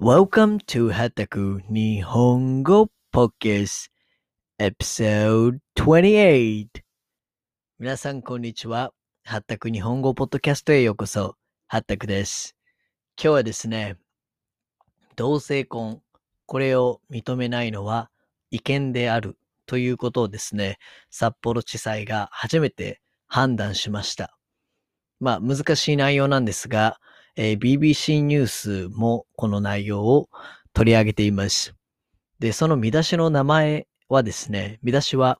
Welcome to はたく日本語 Podcast Episode 28皆さんこんにちは。はったく日本語ポッドキャストへようこそ。はったくです。今日はですね、同性婚、これを認めないのは違憲であるということをですね、札幌地裁が初めて判断しました。まあ難しい内容なんですが、えー BBC ニュースもこの内容を取り上げています。で、その見出しの名前はですね、見出しは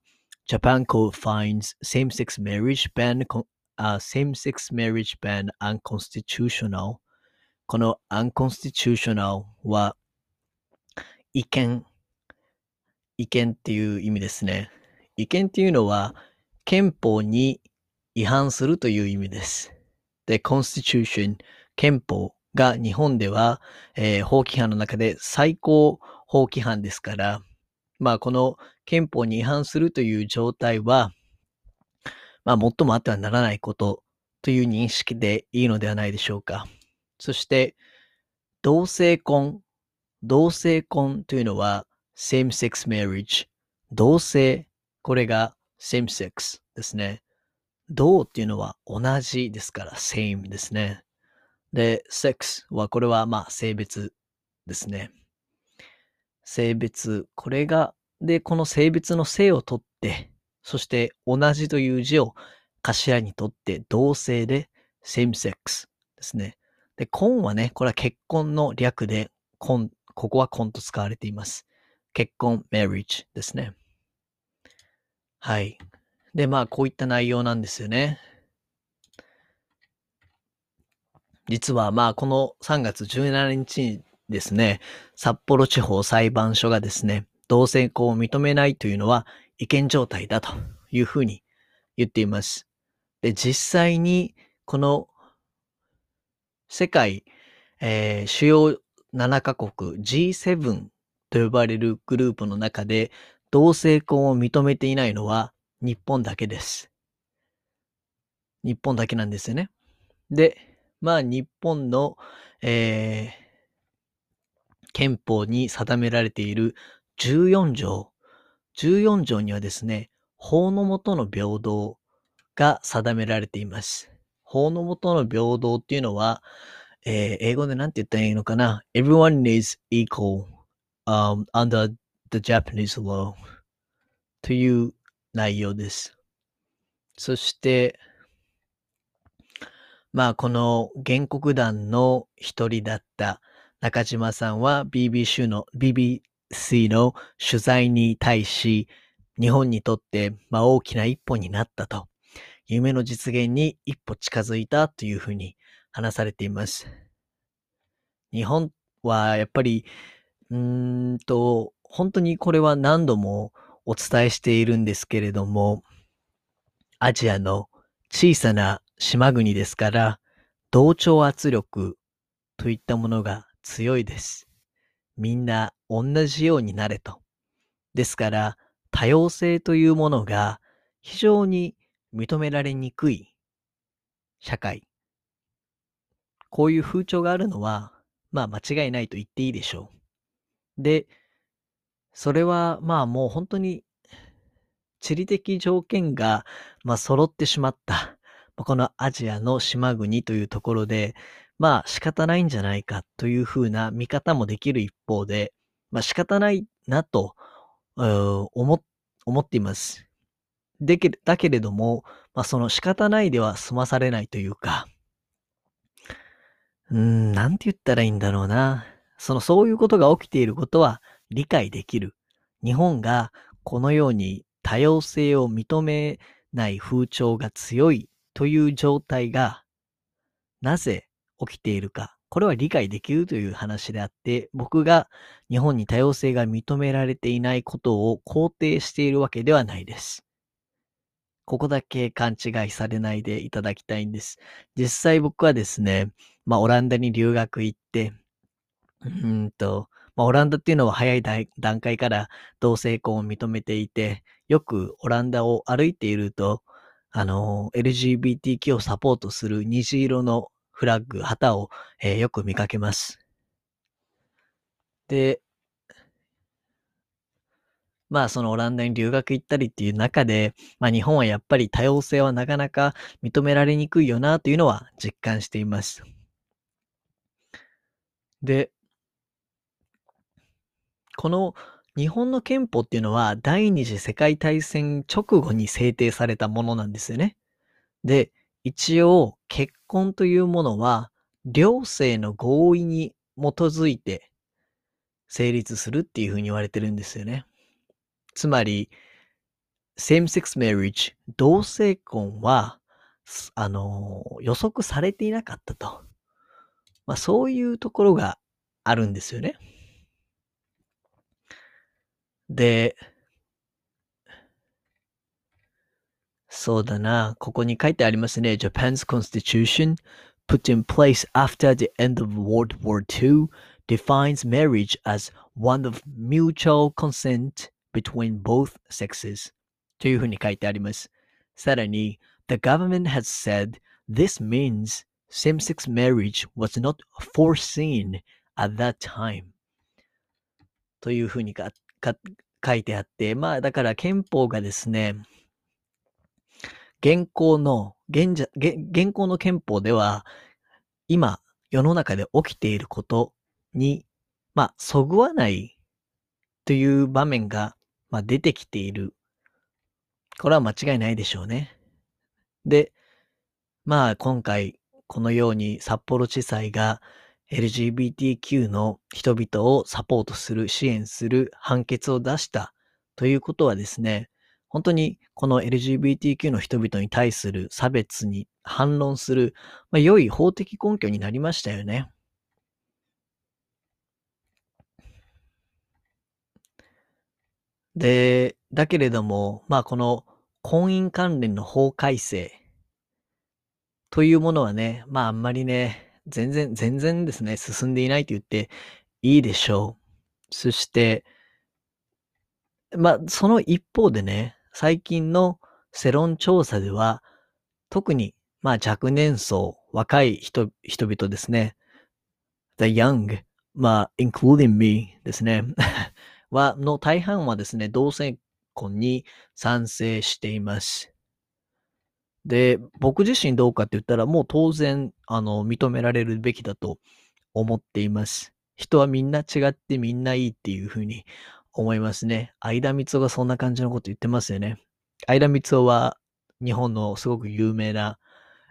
Japan Court finds same-sex marriage ban, con- あ same-sex marriage ban unconstitutional この unconstitutional は違憲違憲っていう意味ですね。違憲っていうのは憲法に違反するという意味です。で、constitution 憲法が日本では、えー法規範の中で最高法規範ですから、まあこの憲法に違反するという状態は、まあ最もあってはならないことという認識でいいのではないでしょうか。そして、同性婚。同性婚というのは same-sex marriage。同性。これが same-sex ですね。同っていうのは同じですから same ですね。で、sex はこれはまあ性別ですね。性別。これが、で、この性別の性を取って、そして同じという字を頭にとって同性で same sex ですね。で、婚はね、これは結婚の略で、婚、ここは婚と使われています。結婚、marriage ですね。はい。で、まあ、こういった内容なんですよね。実は、まあ、この3月17日にですね、札幌地方裁判所がですね、同性婚を認めないというのは違憲状態だというふうに言っています。で、実際に、この世界、えー主要7カ国 G7 と呼ばれるグループの中で同性婚を認めていないのは日本だけです。日本だけなんですよね。で、まあ日本の、えー憲法に定められている14条。14条にはですね、法の下の平等が定められています。法の下の平等っていうのは、えー英語で何て言ったらいいのかな ?Everyone is equal、um, under the Japanese law という内容です。そして、まあ、この原告団の一人だった中島さんは BBC の BBC の取材に対し、日本にとって、まあ、大きな一歩になったと。夢の実現に一歩近づいたというふうに話されています。日本はやっぱり、うんと、本当にこれは何度もお伝えしているんですけれども、アジアの小さな島国ですから、同調圧力といったものが強いです。みんな同じようになれと。ですから、多様性というものが非常に認められにくい社会。こういう風潮があるのは、まあ間違いないと言っていいでしょう。で、それはまあもう本当に地理的条件がまあ揃ってしまった。このアジアの島国というところで、まあ仕方ないんじゃないかというふうな見方もできる一方で、まあ仕方ないなと思思っています。でけだけれども、まあその仕方ないでは済まされないというか、うん、なんて言ったらいいんだろうな。その、そういうことが起きていることは理解できる。日本がこのように多様性を認めない風潮が強いという状態がなぜ起きているか。これは理解できるという話であって、僕が日本に多様性が認められていないことを肯定しているわけではないです。ここだけ勘違いされないでいただきたいんです。実際僕はですね、まあオランダに留学行って、うんと、まあオランダっていうのは早い段階から同性婚を認めていて、よくオランダを歩いていると、あの、LGBTQ をサポートする虹色のフラッグ、旗を、えーよく見かけます。で、まあそのオランダに留学行ったりっていう中で、まあ日本はやっぱり多様性はなかなか認められにくいよなというのは実感しています。で、この日本の憲法っていうのは第二次世界大戦直後に制定されたものなんですよね。で、一応結婚というものは両性の合意に基づいて成立するっていうふうに言われてるんですよね。つまり、same-sex marriage、同性婚は、あの、予測されていなかったと。まあ、そういうところがあるんですよね。で、そうだな。ここに書いてありますね。Japan's constitution put in place after the end of World War II defines marriage as one of mutual consent between both sexes というふうに書いてあります。さらに、The government has said this means same-sex marriage was not foreseen at that time というふうにか か書いてあって、まあだから憲法がですね、現行の、現じ現行の憲法では、今世の中で起きていることに、まあ、そぐわないという場面がまあ、出てきている。これは間違いないでしょうね。で、まあ今回このように札幌地裁が LGBTQ の人々をサポートする、支援する判決を出したということはですね、本当にこの LGBTQ の人々に対する差別に反論する、まあ、良い法的根拠になりましたよね。で、だけれども、まあこの婚姻関連の法改正というものはね、まああんまりね、全然、全然ですね、進んでいないと言っていいでしょう。そして、まあその一方でね、最近の世論調査では、特にまあ若年層、若い人、人々ですね。the young, まあ including me ですね。は、の大半はですね、同性婚に賛成しています。で、僕自身どうかって言ったら、もう当然、あの、認められるべきだと思っています。人はみんな違ってみんないいっていうふうに思いますね。相田光夫がそんな感じのこと言ってますよね。相田光夫は日本のすごく有名な、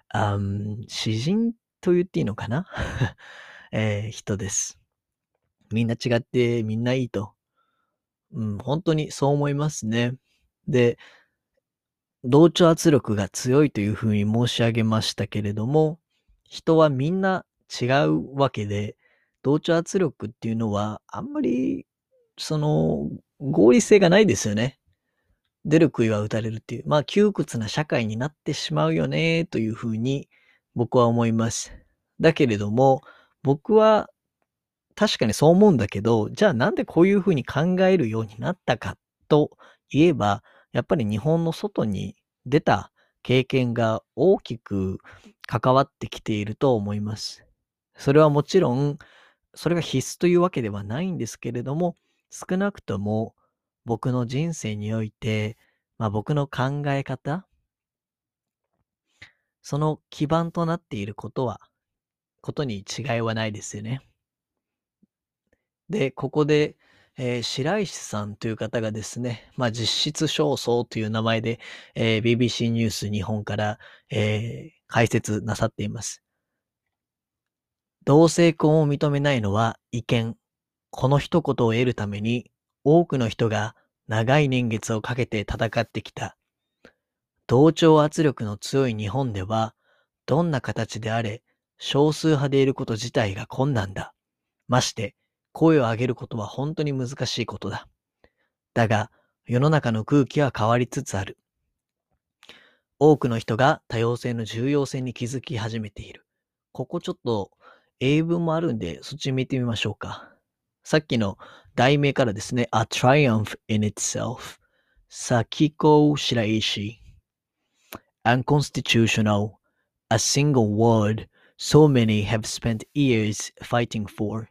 あ詩人と言っていいのかな、えー、人です。みんな違ってみんないいと。うん、本当にそう思いますね。で、同調圧力が強いというふうに申し上げましたけれども、人はみんな違うわけで、同調圧力っていうのはあんまり、その、合理性がないですよね。出る杭は打たれるっていう、まあ窮屈な社会になってしまうよね、というふうに僕は思います。だけれども、僕は確かにそう思うんだけど、じゃあなんでこういうふうに考えるようになったかといえば、やっぱり日本の外に出た経験が大きく関わってきていると思います。それはもちろん、それが必須というわけではないんですけれども、少なくとも僕の人生において、まあ、僕の考え方、その基盤となっていることは、ことに違いはないですよね。で、ここで、えー、白石さんという方がですね、まあ、実質焦燥という名前で、えー、BBC ニュース日本から、えー、解説なさっています。同性婚を認めないのは違憲。この一言を得るために多くの人が長い年月をかけて戦ってきた。同調圧力の強い日本では、どんな形であれ、少数派でいること自体が困難だ。まして、声を上げることは本当に難しいことだ。だが、世の中の空気は変わりつつある。多くの人が多様性の重要性に気づき始めている。ここちょっと英文もあるんで、そっち見てみましょうか。さっきの題名からですね、A Triumph in Itself。Sakiko Shiraishi。Unconstitutional. A single word so many have spent years fighting for.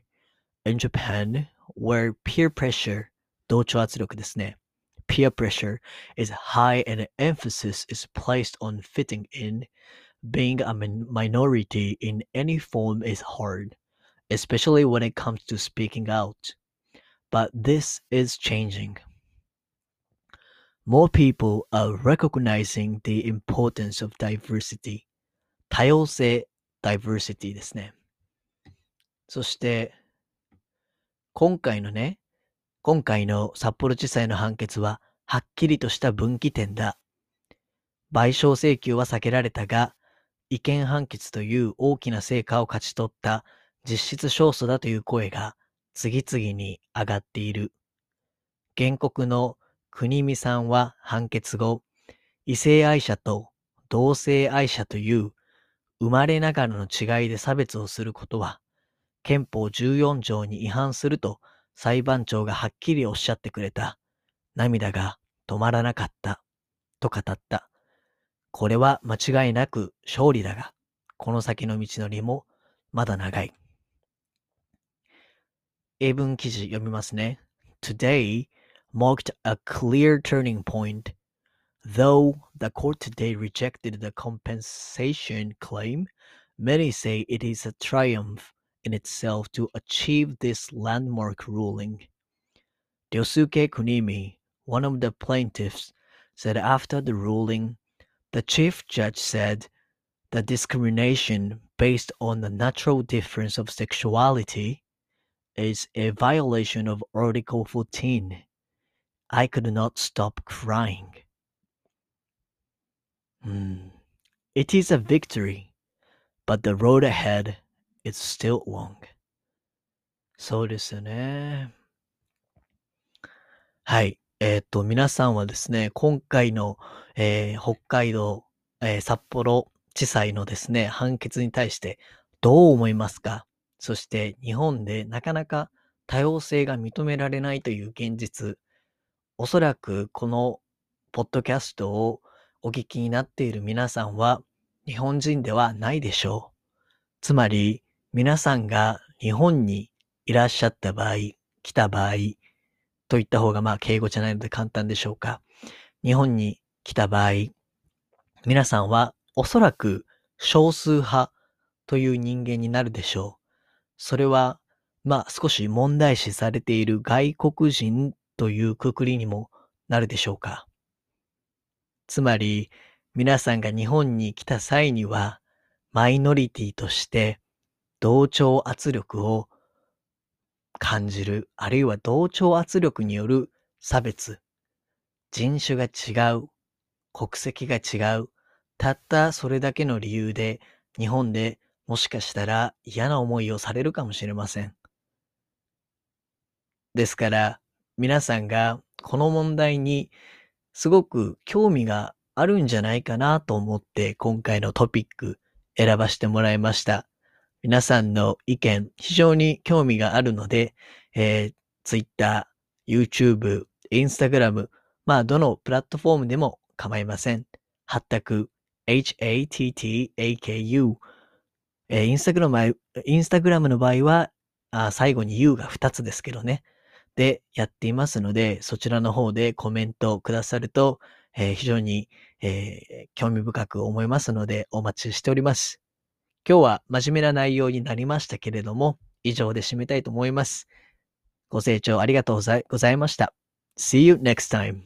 in Japan, where peer pressure 同調圧力ですね。peer pressure is high and emphasis is placed on fitting in, being a minority in any form is hard, especially when it comes to speaking out. But this is changing. More people are recognizing the importance of diversity. 多様性 diversity ですね。そして、 今回のね、今回の札幌地裁の判決は、はっきりとした分岐点だ。賠償請求は避けられたが、違憲判決という大きな成果を勝ち取った実質勝訴だという声が次々に上がっている。原告の国見さんは判決後、異性愛者と同性愛者という生まれながらの違いで差別をすることは、憲法14条に違反すると裁判長がはっきりおっしゃってくれた。涙が止まらなかった。と語った。これは間違いなく勝利だが、この先の道のりもまだ長い。英文記事読みますね。Today marked a clear turning point. Though the court today rejected the compensation claim, many say it is a triumph in itself to achieve this landmark ruling. Ryosuke Kunimi, one of the plaintiffs, said after the ruling, the chief judge said the discrimination based on the natural difference of sexuality is a violation of Article 14. I could not stop crying. Mm. It is a victory, but the road ahead is still long. そうですよね。はい。えっ、と、皆さんはですね、今回の、えー、北海道、えー、札幌地裁のですね、判決に対してどう思いますか？そして日本でなかなか多様性が認められないという現実、おそらくこのポッドキャストをお聞きになっている皆さんは日本人ではないでしょう。つまり皆さんが日本にいらっしゃった場合、来た場合といった方がまあ敬語じゃないので簡単でしょうか。日本に来た場合、皆さんはおそらく少数派という人間になるでしょう。それは、まあ少し問題視されている外国人というくくりにもなるでしょうか。つまり、皆さんが日本に来た際には、マイノリティとして同調圧力を感じる、あるいは同調圧力による差別、人種が違う、国籍が違う、たったそれだけの理由で日本でもしかしたら嫌な思いをされるかもしれません。ですから、皆さんがこの問題にすごく興味があるんじゃないかなと思って今回のトピック選ばせてもらいました。皆さんの意見非常に興味があるので、えー、Twitter、YouTube、Instagram、まあどのプラットフォームでも構いません。はったく hattaku えー、インスタグラム、インスタグラムの場合は、あ最後に U が2つですけどね。で、やっていますので、そちらの方でコメントくださると、えー、非常に、えー、興味深く思いますので、お待ちしております。今日は真面目な内容になりましたけれども、以上で締めたいと思います。ご清聴ありがとうございました。See you next time.